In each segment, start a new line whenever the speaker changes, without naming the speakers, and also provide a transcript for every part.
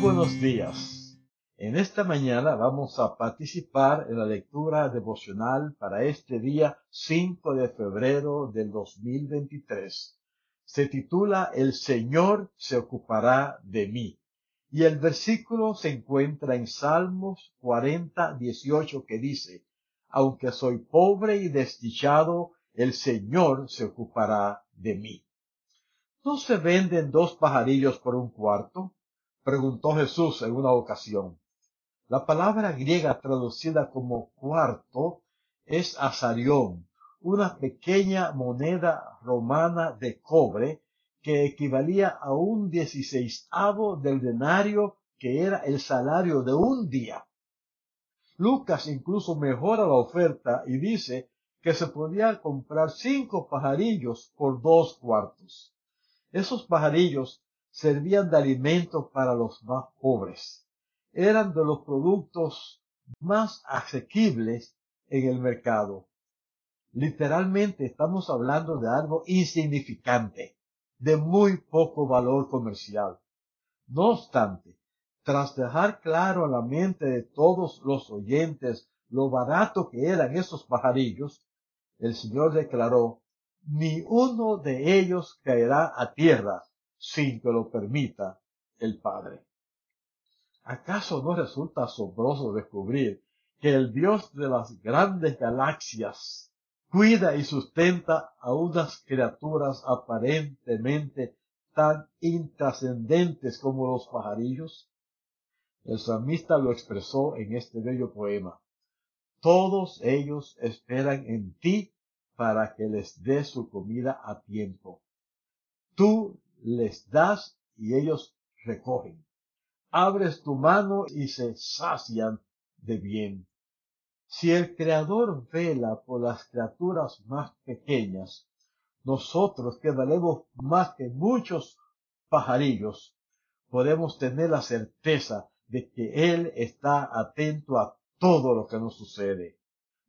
Buenos días. En esta mañana vamos a participar en la lectura devocional para este día 5 de febrero del 2023. Se titula El Señor se ocupará de mí. Y el versículo se encuentra en Salmos 40, 18 que dice, Aunque soy pobre y desdichado, el Señor se ocupará de mí. ¿No se venden dos pajarillos por un cuarto? Preguntó Jesús en una ocasión. La palabra griega traducida como cuarto es azarión, una pequeña moneda romana de cobre que equivalía a un dieciséisavo del denario que era el salario de un día. Lucas incluso mejora la oferta y dice que se podía comprar cinco pajarillos por dos cuartos. Esos pajarillos servían de alimento para los más pobres. Eran de los productos más asequibles en el mercado. Literalmente estamos hablando de algo insignificante, de muy poco valor comercial. No obstante, tras dejar claro a la mente de todos los oyentes lo barato que eran esos pajarillos, el Señor declaró, ni uno de ellos caerá a tierra sin que lo permita el Padre. ¿Acaso no resulta asombroso descubrir que el Dios de las grandes galaxias cuida y sustenta a unas criaturas aparentemente tan intrascendentes como los pajarillos? El salmista lo expresó en este bello poema. Todos ellos esperan en ti para que les dé su comida a tiempo. Tú les das y ellos recogen. Abres tu mano y se sacian de bien. Si el Creador vela por las criaturas más pequeñas, nosotros que valemos más que muchos pajarillos, podemos tener la certeza de que Él está atento a todo lo que nos sucede.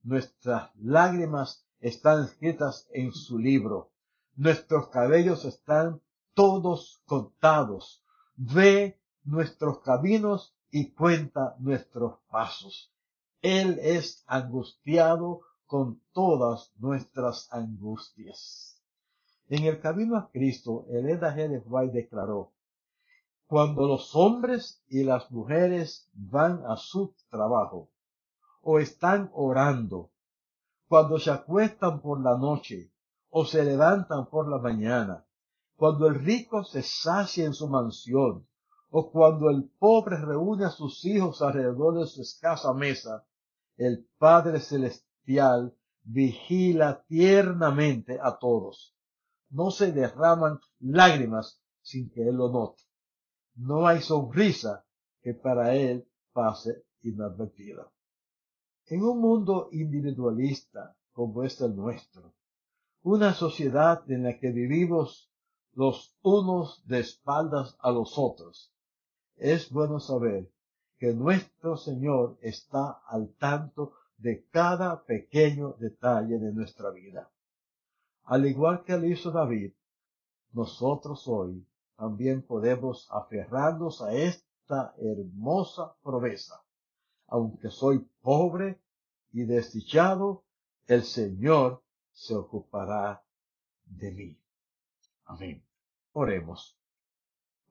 Nuestras lágrimas están escritas en su libro. Nuestros cabellos están todos contados. Ve nuestros caminos y cuenta nuestros pasos. Él es angustiado con todas nuestras angustias. En el camino a Cristo, Elena G. White declaró, cuando los hombres y las mujeres van a su trabajo o están orando, cuando se acuestan por la noche o se levantan por la mañana, cuando el rico se sacia en su mansión, o cuando el pobre reúne a sus hijos alrededor de su escasa mesa, el Padre Celestial vigila tiernamente a todos. No se derraman lágrimas sin que Él lo note. No hay sonrisa que para Él pase inadvertida. En un mundo individualista como es el nuestro, una sociedad en la que vivimos los unos de espaldas a los otros. Es bueno saber que nuestro Señor está al tanto de cada pequeño detalle de nuestra vida. Al igual que lo hizo David, nosotros hoy también podemos aferrarnos a esta hermosa promesa. Aunque soy pobre y desdichado, el Señor se ocupará de mí. Amén. Oremos.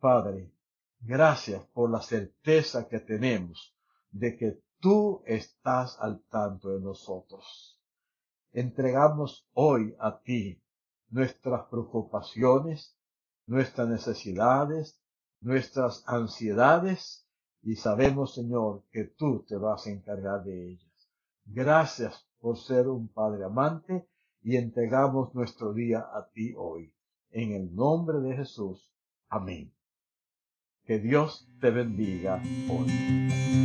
Padre, gracias por la certeza que tenemos de que tú estás al tanto de nosotros. Entregamos hoy a ti nuestras preocupaciones, nuestras necesidades, nuestras ansiedades y sabemos, Señor, que tú te vas a encargar de ellas. Gracias por ser un Padre amante y entregamos nuestro día a ti hoy. En el nombre de Jesús. Amén. Que Dios te bendiga hoy.